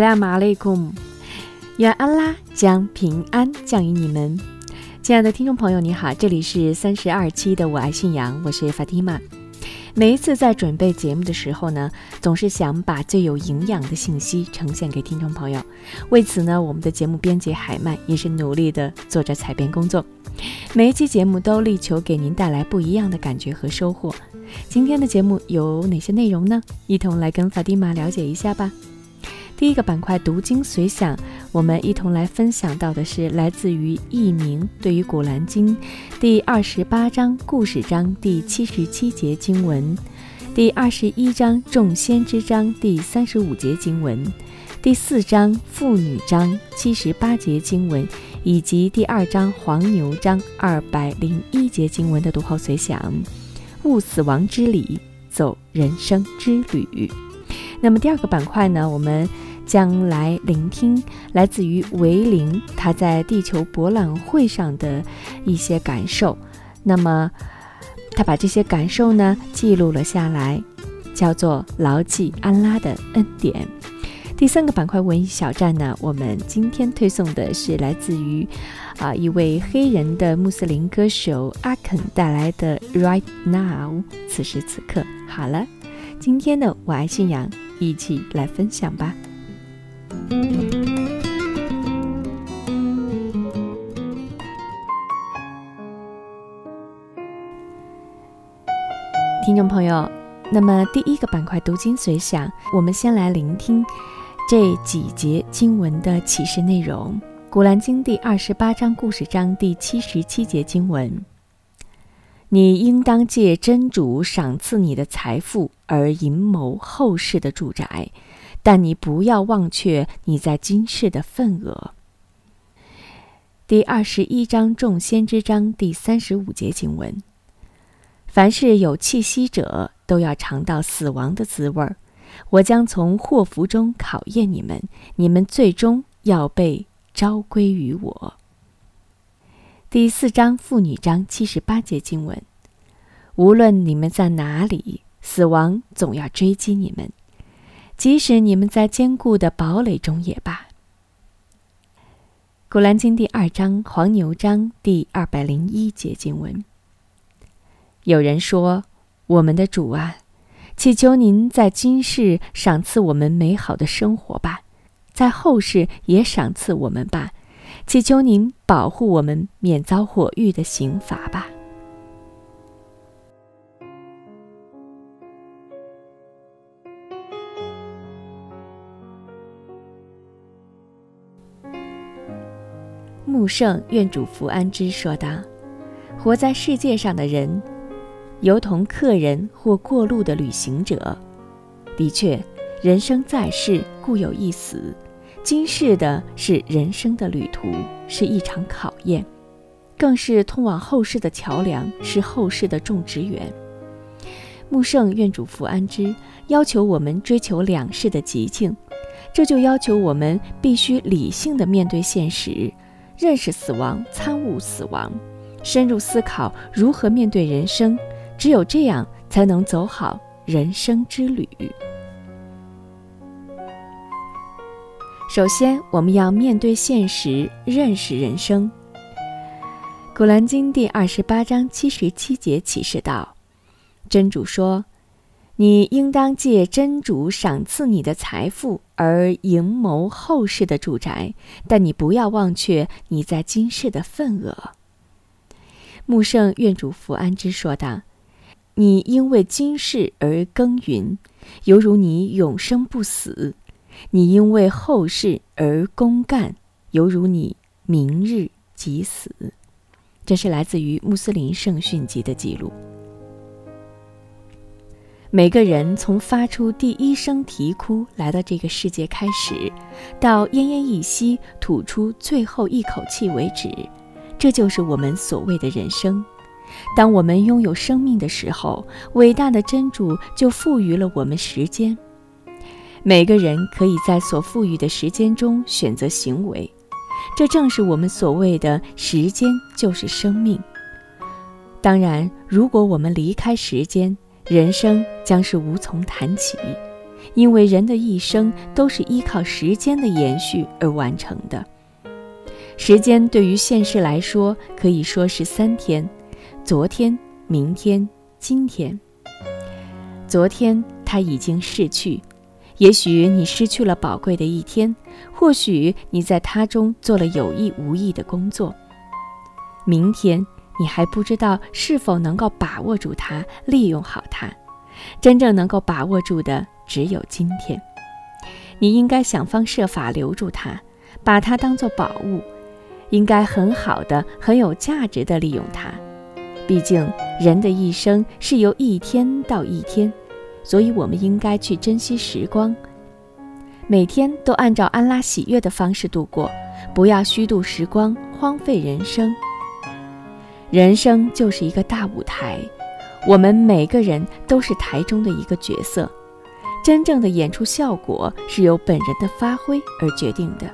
阿斯拉马雷 kum 愿安拉将平安降于你们。亲爱的听众朋友，你好，这里是三十二期的《我爱信仰》，我是法蒂玛。每一次在准备节目的时候呢，总是想把最有营养的信息呈现给听众朋友。为此呢，我们的节目编辑海曼也是努力的做着采编工作。每一期节目都力求给您带来不一样的感觉和收获。今天的节目有哪些内容呢？一同来跟法蒂玛了解一下吧。第一个板块读经随想，我们一同来分享到的是来自于译名对于《古兰经》第二十八章故事章第七十七节经文，第二十一章众先知章第三十五节经文，第四章妇女章七十八节经文，以及第二章黄牛章二百零一节经文的读后随想。悟死亡之理，走人生之旅。那么第二个板块呢，我们将来聆听来自于维林他在地球博览会上的一些感受。那么他把这些感受呢记录了下来，叫做“牢记安拉的恩典”。第三个板块文艺小站呢，我们今天推送的是来自于啊一位黑人的穆斯林歌手阿肯带来的《Right Now》，此时此刻。好了，今天的我爱信仰，一起来分享吧。听众朋友，那么第一个板块读经随想，我们先来聆听这几节经文的启示内容。古兰经第二十八章故事章第七十七节经文：你应当借真主赏赐你的财富而阴谋后世的住宅，但你不要忘却你在今世的份额。第二十一章众先知章第三十五节经文：凡是有气息者，都要尝到死亡的滋味儿。我将从祸福中考验你们，你们最终要被招归于我。第四章妇女章七十八节经文：无论你们在哪里，死亡总要追击你们，即使你们在坚固的堡垒中也罢。古兰经第二章黄牛章第二百零一节经文。有人说：“我们的主啊，祈求您在今世赏赐我们美好的生活吧，在后世也赏赐我们吧，祈求您保护我们免遭火狱的刑罚吧。”穆圣愿主福安之说道：“活在世界上的人。”犹同客人或过路的旅行者。的确，人生在世，固有一死。今世的是人生的旅途，是一场考验，更是通往后世的桥梁，是后世的种植园。穆圣愿主福安之，要求我们追求两世的极境，这就要求我们必须理性的面对现实，认识死亡，参悟死亡，深入思考如何面对人生。只有这样，才能走好人生之旅。首先，我们要面对现实，认识人生。古兰经第二十八章七十七节启示道：“真主说，你应当借真主赏赐你的财富而营谋后世的住宅，但你不要忘却你在今世的份额。”穆圣愿主福安之说道。你因为今世而耕耘，犹如你永生不死。你因为后世而公干，犹如你明日即死。这是来自于穆斯林圣训集的记录。每个人从发出第一声啼哭来到这个世界开始，到奄奄一息吐出最后一口气为止，这就是我们所谓的人生。当我们拥有生命的时候，伟大的真主就赋予了我们时间。每个人可以在所赋予的时间中选择行为，这正是我们所谓的“时间就是生命”。当然，如果我们离开时间，人生将是无从谈起，因为人的一生都是依靠时间的延续而完成的。时间对于现世来说，可以说是三天：昨天、明天、今天。昨天它已经逝去，也许你失去了宝贵的一天，或许你在它中做了有意无意的工作。明天。你还不知道是否能够把握住它，利用好它。真正能够把握住的只有今天。你应该想方设法留住它，把它当做宝物，应该很好的、很有价值的利用它。毕竟人的一生是由一天到一天，所以我们应该去珍惜时光，每天都按照安拉喜悦的方式度过，不要虚度时光，荒废人生。人生就是一个大舞台，我们每个人都是台中的一个角色。真正的演出效果是由本人的发挥而决定的。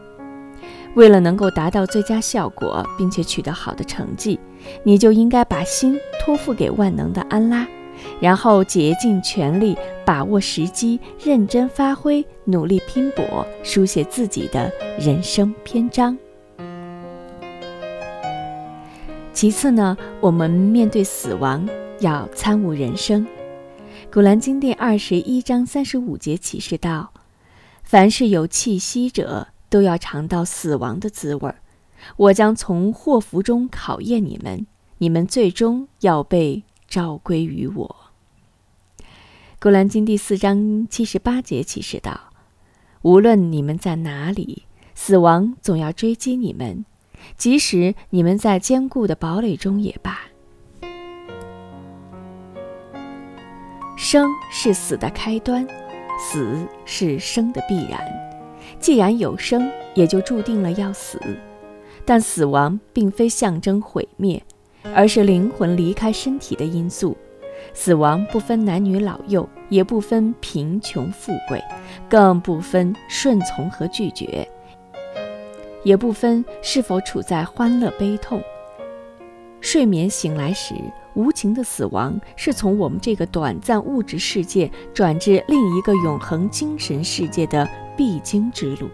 为了能够达到最佳效果，并且取得好的成绩，你就应该把心托付给万能的安拉，然后竭尽全力把握时机，认真发挥，努力拼搏，书写自己的人生篇章。其次呢，我们面对死亡要参悟人生。《古兰经》第二十一章三十五节启示道：“凡是有气息者，都要尝到死亡的滋味儿。我将从祸福中考验你们，你们最终要被召归于我。”《古兰经》第四章七十八节启示道：“无论你们在哪里，死亡总要追击你们。”即使你们在坚固的堡垒中也罢，生是死的开端，死是生的必然。既然有生，也就注定了要死。但死亡并非象征毁灭，而是灵魂离开身体的因素。死亡不分男女老幼，也不分贫穷富贵，更不分顺从和拒绝。也不分是否处在欢乐悲痛。睡眠醒来时，无情的死亡是从我们这个短暂物质世界转至另一个永恒精神世界的必经之路。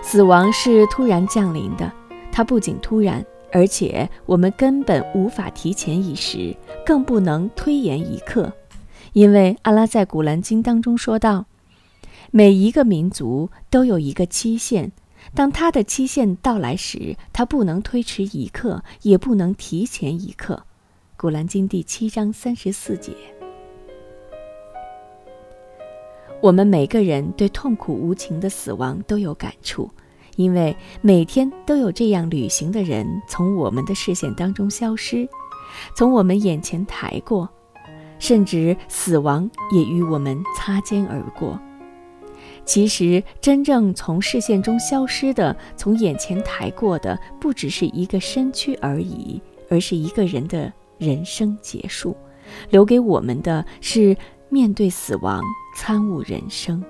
死亡是突然降临的，它不仅突然，而且我们根本无法提前一时，更不能推延一刻，因为阿拉在古兰经当中说道。每一个民族都有一个期限，当他的期限到来时，他不能推迟一刻，也不能提前一刻。古兰经第七章三十四节。我们每个人对痛苦无情的死亡都有感触，因为每天都有这样旅行的人从我们的视线当中消失，从我们眼前抬过，甚至死亡也与我们擦肩而过。其实，真正从视线中消失的、从眼前抬过的，不只是一个身躯而已，而是一个人的人生结束。留给我们的是面对死亡、参悟人生。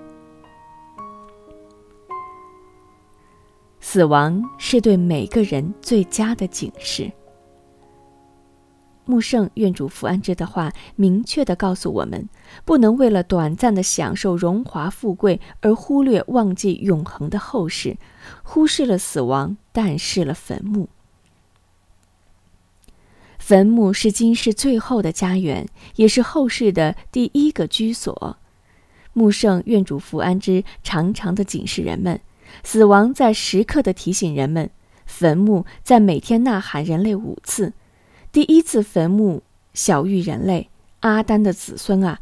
死亡是对每个人最佳的警示。穆圣愿主福安之的话，明确地告诉我们：不能为了短暂的享受荣华富贵而忽略、忘记永恒的后世，忽视了死亡，淡视了坟墓。坟墓是今世最后的家园，也是后世的第一个居所。穆圣愿主福安之常常地警示人们：死亡在时刻地提醒人们，坟墓在每天呐喊人类五次。第一次坟墓小喻人类，阿丹的子孙啊，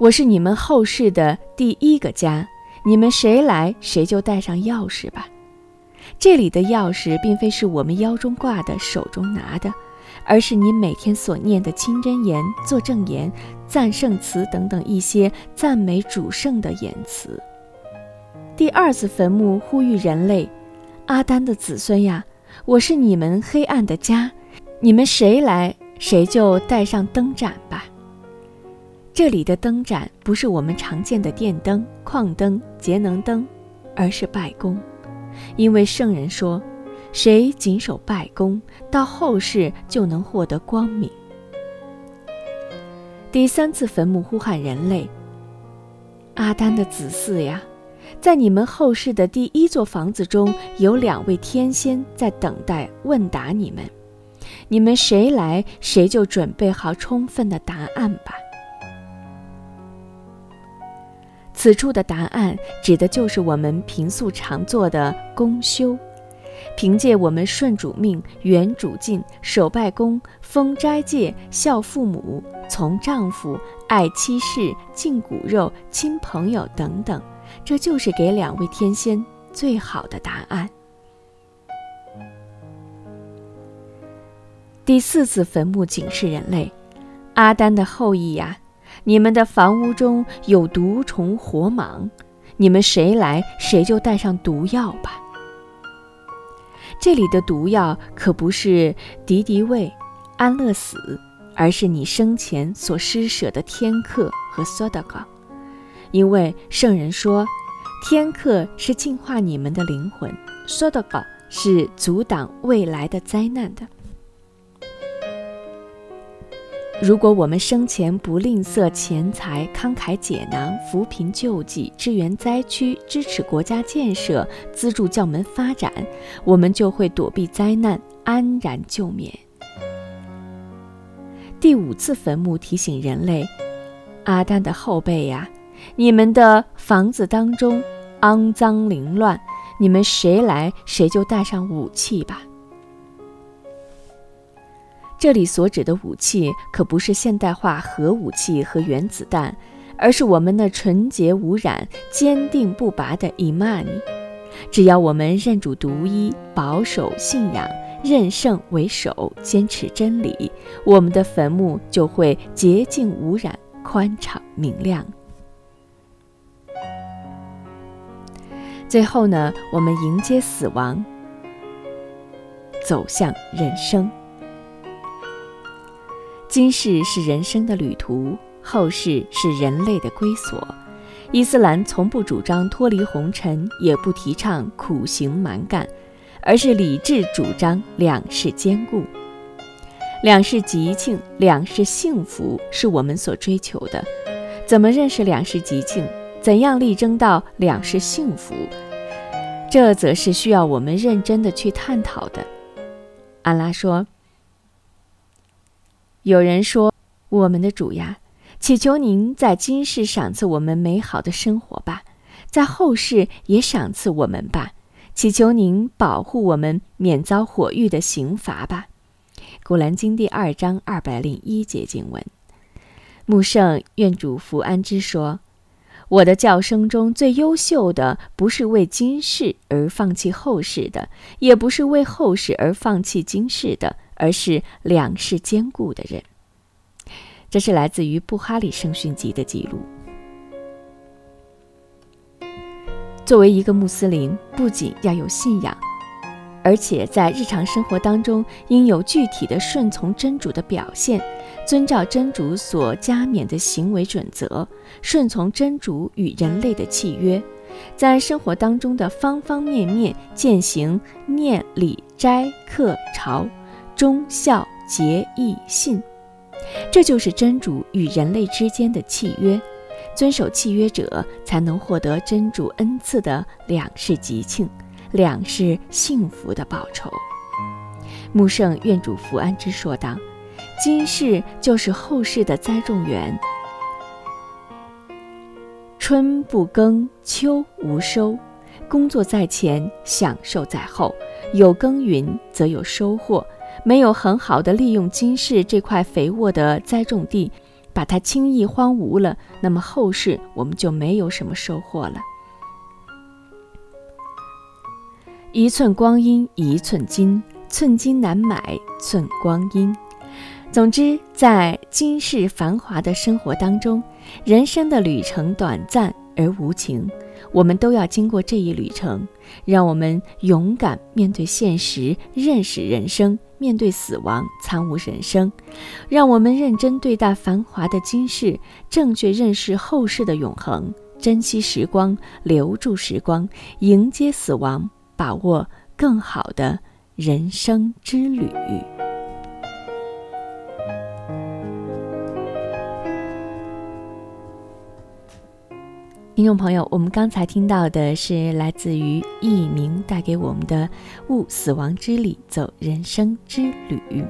我是你们后世的第一个家，你们谁来，谁就带上钥匙吧。这里的钥匙，并非是我们腰中挂的、手中拿的，而是你每天所念的清真言、作证言、赞圣词等等一些赞美主圣的言辞。第二次坟墓呼吁人类：阿丹的子孙呀，我是你们黑暗的家，你们谁来，谁就带上灯盏吧。这里的灯盏不是我们常见的电灯、矿灯、节能灯，而是拜功。因为圣人说，谁谨守拜功，到后世就能获得光明。第三次坟墓呼喊人类：阿丹的子嗣呀，在你们后世的第一座房子中有两位天仙在等待问答你们，你们谁来，谁就准备好充分的答案吧。此处的答案指的就是我们平素常做的公修，凭借我们顺主命、远主敬、守拜功、封斋戒、孝父母、从丈夫、爱妻室、敬骨肉、亲朋友等等，这就是给两位天仙最好的答案。第四次坟墓警示人类：阿丹的后裔呀！你们的房屋中有毒虫火蟒，你们谁来，谁就带上毒药吧。这里的毒药可不是敌敌畏、安乐死，而是你生前所施舍的天克和 sodaka。因为圣人说，天克是净化你们的灵魂，sodaka 是阻挡未来的灾难的。如果我们生前不吝啬钱财、慷慨解囊、扶贫救济、支援灾区、支持国家建设、资助教门发展，我们就会躲避灾难，安然救免。第五次坟墓提醒人类：阿丹的后辈呀，你们的房子当中肮脏凌乱，你们谁来，谁就带上武器吧。这里所指的武器可不是现代化核武器和原子弹，而是我们那纯洁无染、坚定不拔的伊玛尼。只要我们认主独一，保守信仰，任圣为首，坚持真理，我们的坟墓就会洁净无染、宽敞明亮。最后呢，我们迎接死亡，走向人生。今世是人生的旅途，后世是人类的归所。伊斯兰从不主张脱离红尘，也不提倡苦行蛮干，而是理智主张两世兼顾。两世吉庆，两世幸福是我们所追求的。怎么认识两世吉庆？怎样力争到两世幸福？这则是需要我们认真的去探讨的。安拉说。有人说：“我们的主呀，祈求您在今世赏赐我们美好的生活吧，在后世也赏赐我们吧。祈求您保护我们免遭火狱的刑罚吧。”《古兰经》第二章二百零一节经文。穆圣愿主福安之说：“我的教声中最优秀的，不是为今世而放弃后世的，也不是为后世而放弃今世的。”而是两世兼顾的人。这是来自于布哈里圣训集的记录。作为一个穆斯林，不仅要有信仰，而且在日常生活当中应有具体的顺从真主的表现，遵照真主所加冕的行为准则，顺从真主与人类的契约，在生活当中的方方面面践行念礼斋课朝。忠孝节义信，这就是真主与人类之间的契约。遵守契约者，才能获得真主恩赐的两世吉庆、两世幸福的报酬。穆圣愿主福安之说道：“今世就是后世的栽种园，春不耕，秋无收，工作在前，享受在后。有耕耘，则有收获。”没有很好的利用今世这块肥沃的栽种地，把它轻易荒芜了，那么后世我们就没有什么收获了。一寸光阴一寸金，寸金难买寸光阴。总之，在今世繁华的生活当中，人生的旅程短暂而无情，我们都要经过这一旅程。让我们勇敢面对现实，认识人生；面对死亡，参悟人生。让我们认真对待繁华的今世，正确认识后世的永恒，珍惜时光，留住时光，迎接死亡，把握更好的人生之旅。听众朋友，我们刚才听到的是来自于佚名带给我们的“悟死亡之理，走人生之旅”。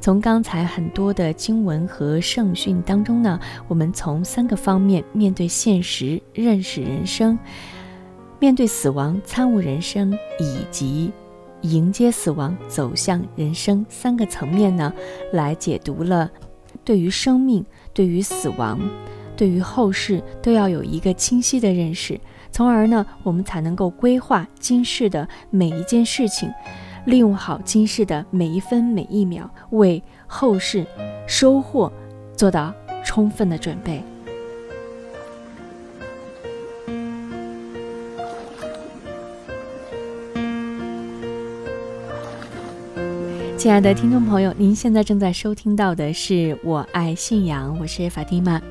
从刚才很多的经文和圣训当中呢，我们从三个方面面对现实、认识人生；面对死亡、参悟人生；以及迎接死亡、走向人生三个层面呢，来解读了对于生命、对于死亡。对于后世都要有一个清晰的认识，从而呢，我们才能够规划今世的每一件事情，利用好今世的每一分每一秒，为后世收获做到充分的准备。亲爱的听众朋友，您现在正在收听到的是《我爱信仰》，我是法蒂玛。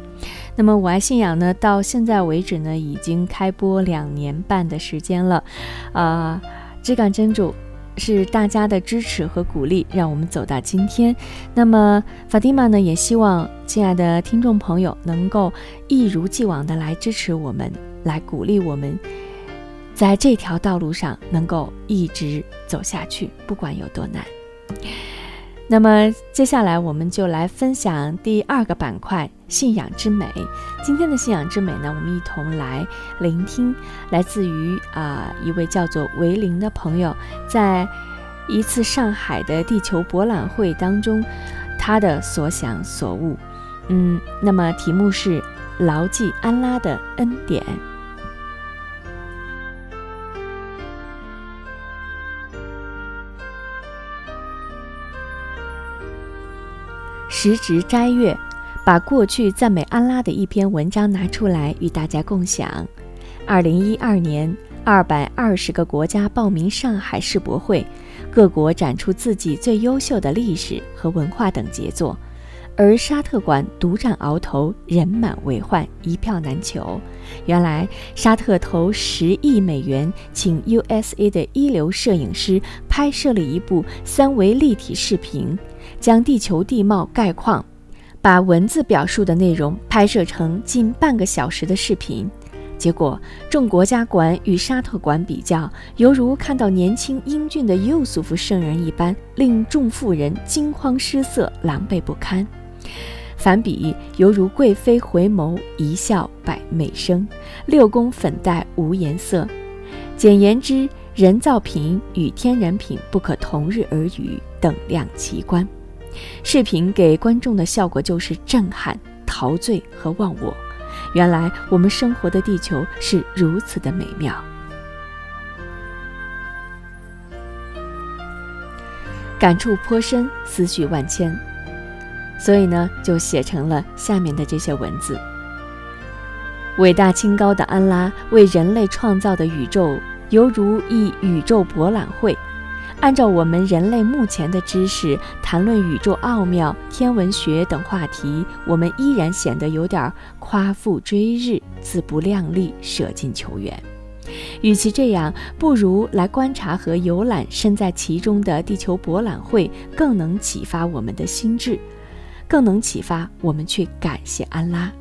那么，我爱信仰呢，到现在为止呢，已经开播两年半的时间了，啊，只感真主是大家的支持和鼓励，让我们走到今天。那么，法蒂玛呢，也希望亲爱的听众朋友能够一如既往的来支持我们，来鼓励我们，在这条道路上能够一直走下去，不管有多难。那么接下来我们就来分享第二个板块——信仰之美。今天的信仰之美呢，我们一同来聆听来自于啊一位叫做维林的朋友，在一次上海的地球博览会当中，他的所想所悟。嗯，那么题目是“牢记安拉的恩典”。时值斋月，把过去赞美安拉的一篇文章拿出来与大家共享。二零一二年，二百二十个国家报名上海世博会，各国展出自己最优秀的历史和文化等杰作，而沙特馆独占鳌头，人满为患，一票难求。原来，沙特投十亿美元请 USA 的一流摄影师拍摄了一部三维立体视频。将地球地貌概况，把文字表述的内容拍摄成近半个小时的视频，结果众国家馆与沙特馆比较，犹如看到年轻英俊的尤素夫圣人一般，令众妇人惊慌失色、狼狈不堪；反比犹如贵妃回眸，一笑百媚生，六宫粉黛无颜色。简言之，人造品与天然品不可同日而语，等量齐观。视频给观众的效果就是震撼、陶醉和忘我。原来我们生活的地球是如此的美妙，感触颇深，思绪万千，所以呢，就写成了下面的这些文字：伟大清高的安拉为人类创造的宇宙，犹如一宇宙博览会。按照我们人类目前的知识，谈论宇宙奥妙、天文学等话题，我们依然显得有点夸父追日、自不量力、舍近求远。与其这样，不如来观察和游览身在其中的地球博览会，更能启发我们的心智，更能启发我们去感谢安拉。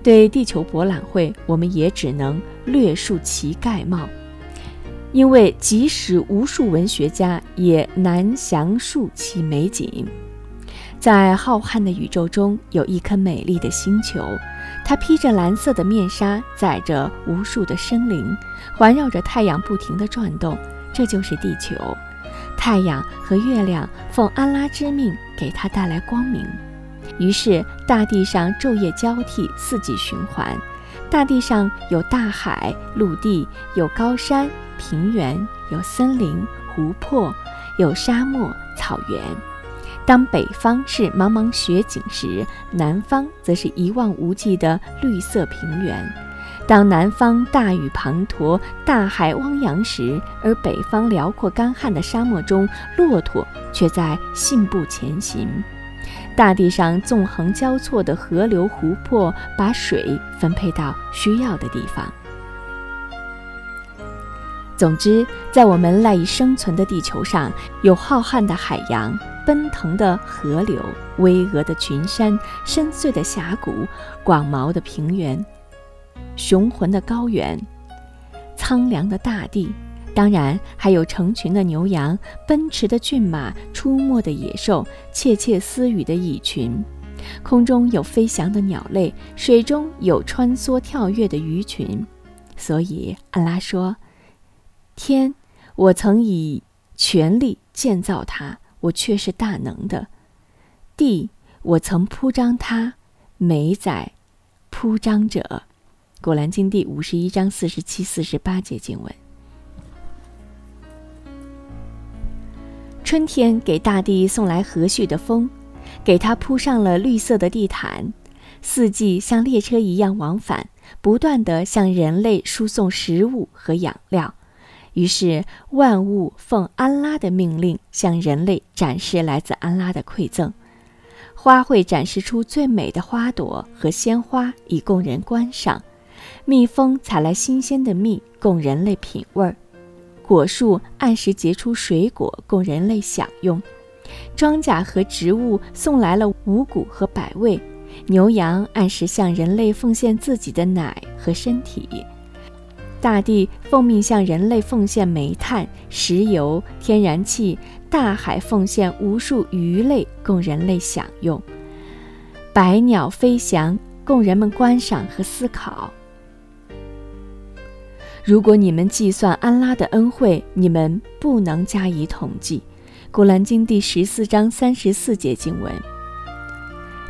对地球博览会，我们也只能略述其概貌。因为即使无数文学家也难详述其美景，在浩瀚的宇宙中有一颗美丽的星球，它披着蓝色的面纱，载着无数的生灵，环绕着太阳不停地转动。这就是地球。太阳和月亮奉安拉之命给它带来光明。于是大地上昼夜交替，四季循环。大地上有大海、陆地，有高山、平原，有森林、湖泊，有沙漠、草原。当北方是茫茫雪景时，南方则是一望无际的绿色平原。当南方大雨滂沱、大海汪洋时，而北方辽阔干旱的沙漠中，骆驼却在信步前行。大地上纵横交错的河流、湖泊，把水分配到需要的地方。总之，在我们赖以生存的地球上，有浩瀚的海洋、奔腾的河流、巍峨的群山、深邃的峡谷、广袤的平原。雄浑的高原，苍凉的大地，当然还有成群的牛羊、奔驰的骏马、出没的野兽、窃窃私语的蚁群。空中有飞翔的鸟类，水中有穿梭跳跃的鱼群。所以，安拉说：“天，我曾以权力建造它，我却是大能的；地，我曾铺张它，美宰铺张者。”《古兰经》第五十一章四十七、四十八节经文。春天给大地送来和煦的风，给它铺上了绿色的地毯。四季像列车一样往返，不断地向人类输送食物和养料。于是，万物奉安拉的命令向人类展示来自安拉的馈赠。花卉展示出最美的花朵和鲜花，以供人观赏。蜜蜂采来新鲜的蜜供人类品味儿，果树按时结出水果供人类享用，庄稼和植物送来了五谷和百味，牛羊按时向人类奉献自己的奶和身体，大地奉命向人类奉献煤炭、石油、天然气，大海奉献无数鱼类供人类享用，百鸟飞翔供人们观赏和思考。如果你们计算安拉的恩惠，你们不能加以统计。《古兰经》第十四章三十四节经文。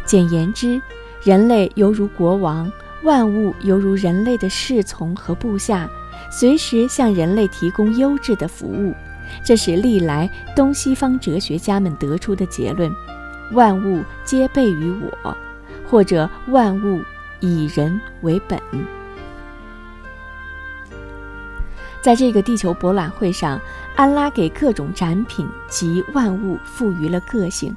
简言之，人类犹如国王，万物犹如人类的侍从和部下，随时向人类提供优质的服务。这是历来东西方哲学家们得出的结论：万物皆备于我，或者万物以人为本。在这个地球博览会上，安拉给各种展品及万物赋予了个性：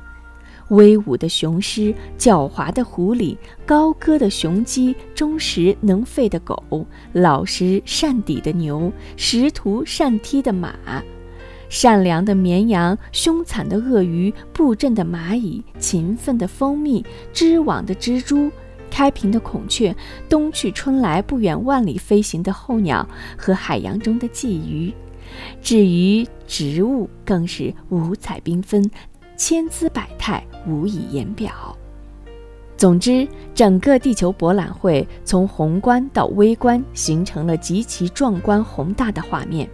威武的雄狮、狡猾的狐狸、高歌的雄鸡、忠实能吠的狗、老实善底的牛、识途善踢的马、善良的绵羊、凶残的鳄鱼、布阵的蚂蚁、勤奋的蜂蜜、织网的蜘蛛。开屏的孔雀，冬去春来不远万里飞行的候鸟和海洋中的鲫鱼，至于植物，更是五彩缤纷，千姿百态，无以言表。总之，整个地球博览会从宏观到微观，形成了极其壮观宏大的画面。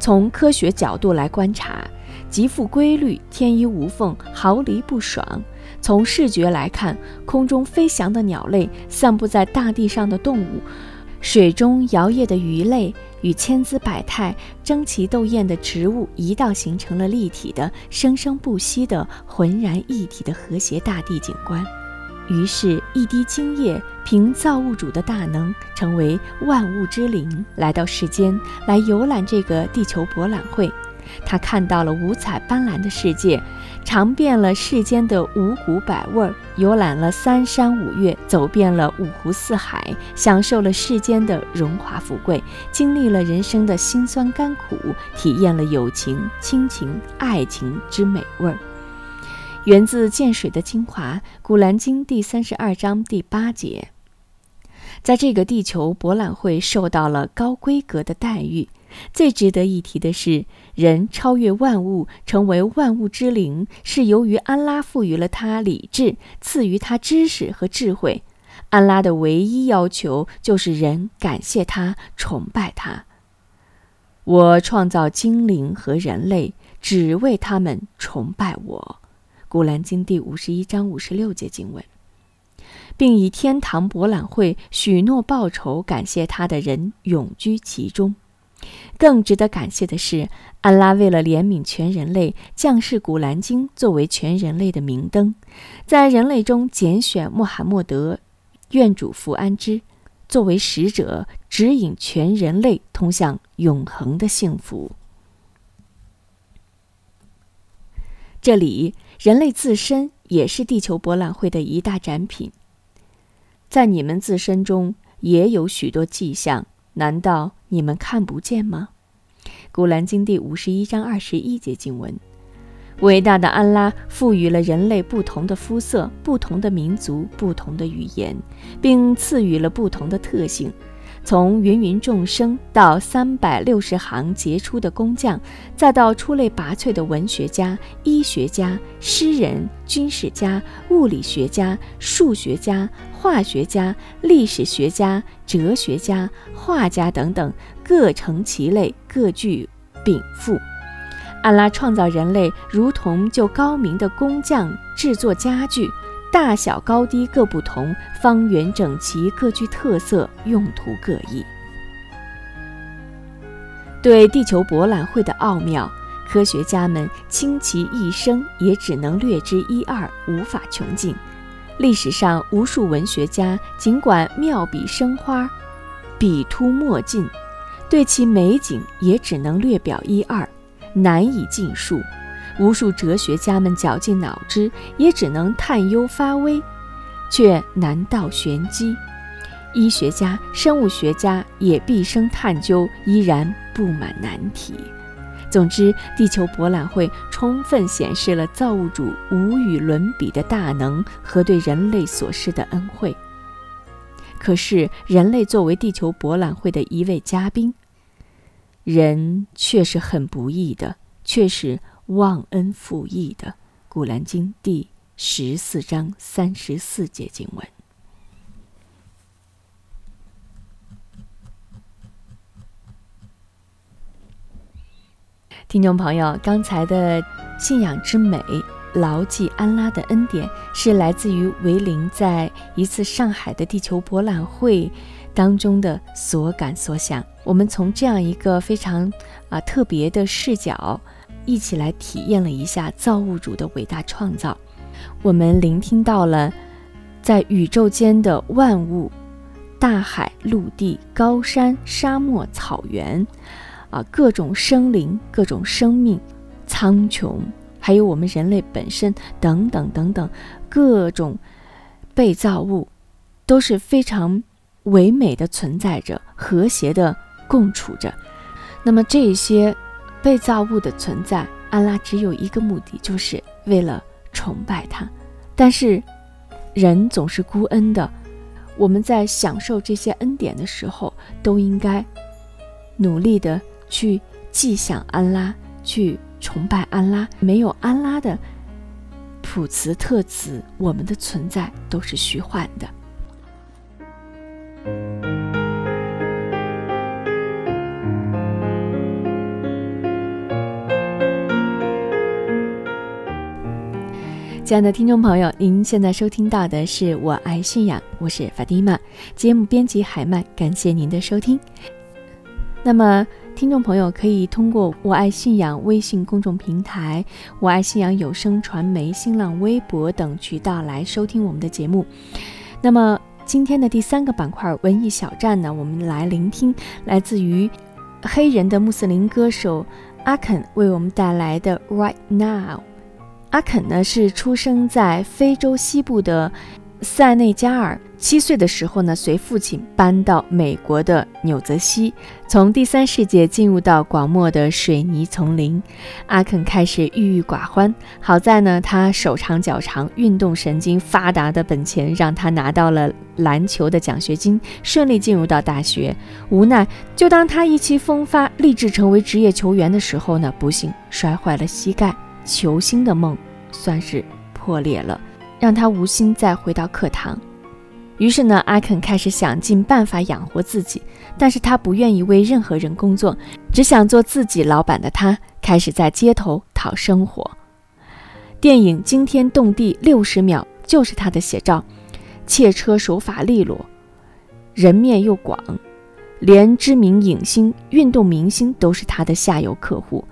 从科学角度来观察，极富规律，天衣无缝，毫厘不爽。从视觉来看，空中飞翔的鸟类、散布在大地上的动物、水中摇曳的鱼类与千姿百态、争奇斗艳的植物，一道形成了立体的、生生不息的、浑然一体的和谐大地景观。于是，一滴精液凭造物主的大能，成为万物之灵，来到世间，来游览这个地球博览会。他看到了五彩斑斓的世界。尝遍了世间的五谷百味，游览了三山五岳，走遍了五湖四海，享受了世间的荣华富贵，经历了人生的辛酸甘苦，体验了友情、亲情、爱情之美味。源自见水的精华，《古兰经》第三十二章第八节，在这个地球博览会受到了高规格的待遇。最值得一提的是，人超越万物，成为万物之灵，是由于安拉赋予了他理智，赐予他知识和智慧。安拉的唯一要求就是人感谢他，崇拜他。我创造精灵和人类，只为他们崇拜我。古兰经第五十一章五十六节经文。并以天堂博览会许诺报酬感谢他的人永居其中。更值得感谢的是，安拉为了怜悯全人类，降世《古兰经》作为全人类的明灯，在人类中拣选穆罕默德，愿主福安之，作为使者，指引全人类通向永恒的幸福。这里，人类自身也是地球博览会的一大展品。在你们自身中也有许多迹象，难道你们看不见吗？古兰经第五十一章二十一节经文：伟大的安拉赋予了人类不同的肤色、不同的民族、不同的语言，并赐予了不同的特性。从芸芸众生到三百六十行杰出的工匠，再到出类拔萃的文学家、医学家、诗人、军事家、物理学家、数学家、化学家、历史学家、哲学家、画家等等，各成其类，各具禀赋。安拉创造人类，如同就高明的工匠制作家具。大小高低各不同，方圆整齐，各具特色，用途各异。对地球博览会的奥妙，科学家们倾其一生也只能略知一二，无法穷尽。历史上无数文学家尽管妙笔生花，笔突墨尽，对其美景也只能略表一二，难以尽述。无数哲学家们绞尽脑汁，也只能探幽发微，却难道玄机。医学家、生物学家也毕生探究，依然布满难题。总之，地球博览会充分显示了造物主无与伦比的大能和对人类所施的恩惠。可是，人类作为地球博览会的一位嘉宾，人却是很不易的，却是。忘恩负义的《古兰经》第十四章三十四节经文。听众朋友，刚才的信仰之美，牢记安拉的恩典，是来自于维林在一次上海的地球博览会当中的所感所想。我们从这样一个非常啊特别的视角。一起来体验了一下造物主的伟大创造，我们聆听到了在宇宙间的万物，大海、陆地、高山、沙漠、草原，啊，各种生灵、各种生命、苍穹，还有我们人类本身等等等等各种被造物，都是非常唯美的存在着，和谐的共处着。那么这些。被造物的存在，安拉只有一个目的，就是为了崇拜他。但是，人总是孤恩的，我们在享受这些恩典的时候，都应该努力的去记想安拉，去崇拜安拉。没有安拉的普慈特慈，我们的存在都是虚幻的。亲爱的听众朋友，您现在收听到的是《我爱信仰》，我是法蒂玛。节目编辑海曼，感谢您的收听。那么，听众朋友可以通过“我爱信仰”微信公众平台、“我爱信仰有声传媒”新浪微博等渠道来收听我们的节目。那么，今天的第三个板块“文艺小站”呢，我们来聆听来自于黑人的穆斯林歌手阿肯为我们带来的《Right Now》。阿肯呢是出生在非洲西部的塞内加尔。七岁的时候呢，随父亲搬到美国的纽泽西，从第三世界进入到广袤的水泥丛林。阿肯开始郁郁寡欢。好在呢，他手长脚长，运动神经发达的本钱让他拿到了篮球的奖学金，顺利进入到大学。无奈，就当他意气风发，立志成为职业球员的时候呢，不幸摔坏了膝盖。球星的梦算是破裂了，让他无心再回到课堂。于是呢，阿肯开始想尽办法养活自己，但是他不愿意为任何人工作，只想做自己老板的他，开始在街头讨生活。电影惊天动地六十秒就是他的写照。窃车手法利落，人面又广，连知名影星、运动明星都是他的下游客户。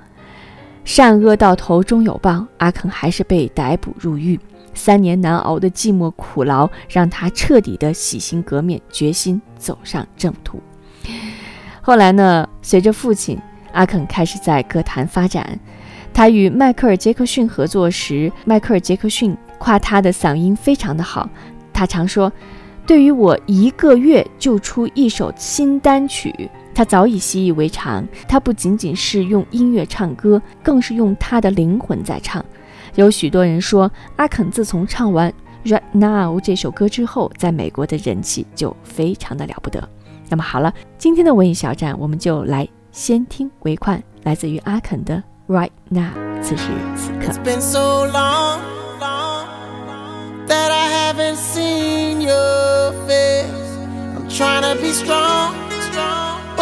善恶到头终有报，阿肯还是被逮捕入狱。三年难熬的寂寞苦劳，让他彻底的洗心革面，决心走上正途。后来呢，随着父亲，阿肯开始在歌坛发展。他与迈克尔·杰克逊合作时，迈克尔·杰克逊夸他的嗓音非常的好。他常说：“对于我一个月就出一首新单曲，他早已习以为常。他不仅仅是用音乐唱歌，更是用他的灵魂在唱。”有许多人说，阿肯自从唱完《Right Now》这首歌之后，在美国的人气就非常的了不得。那么好了，今天的文艺小站，我们就来先听为快，来自于阿肯的《Right Now》，此时此刻。It's been so long, that I haven't seen your face. I'm trying to be strong,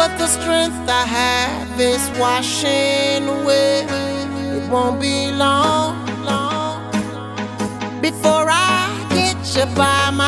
but the strength I have is washing away. It won't be long, long before I get you by my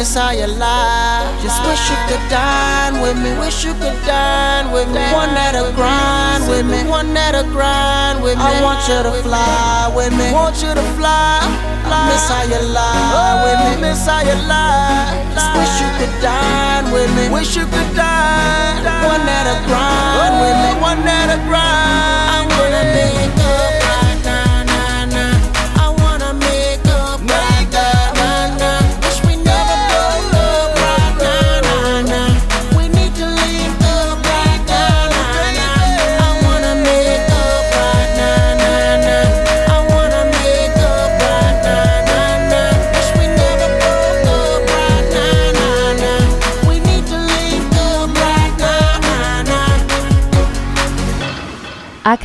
Miss how you lie. Just wish you could dine with me. Wish you could dine with me. One that'll grind with me. One that'll grind with me. I want you to fly with me. Want you to fly. Miss how you lie with me. Oh, Miss how you lie. Just wish you could dine with me. Wish you could dine. One that'll grind with me. Oh, one that'll grind. I wanna make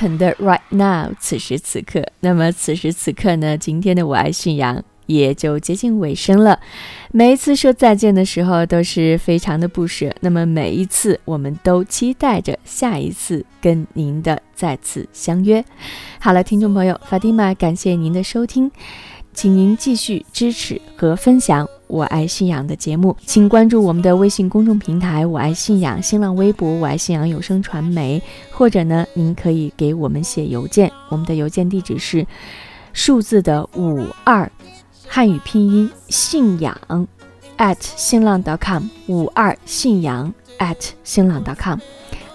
肯的 Right Now，此时此刻。那么此时此刻呢？今天的我爱信仰也就接近尾声了。每一次说再见的时候，都是非常的不舍。那么每一次，我们都期待着下一次跟您的再次相约。好了，听众朋友，法蒂玛，感谢您的收听。请您继续支持和分享“我爱信仰”的节目，请关注我们的微信公众平台“我爱信仰”、新浪微博“我爱信仰有声传媒”，或者呢，您可以给我们写邮件，我们的邮件地址是数字的五二汉语拼音信仰 at 新浪 .com 五二信仰 at 新浪 .com。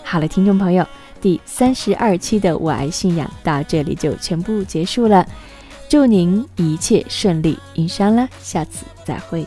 好了，听众朋友。第三十二期的《我爱信仰》到这里就全部结束了，祝您一切顺利，云山啦，下次再会。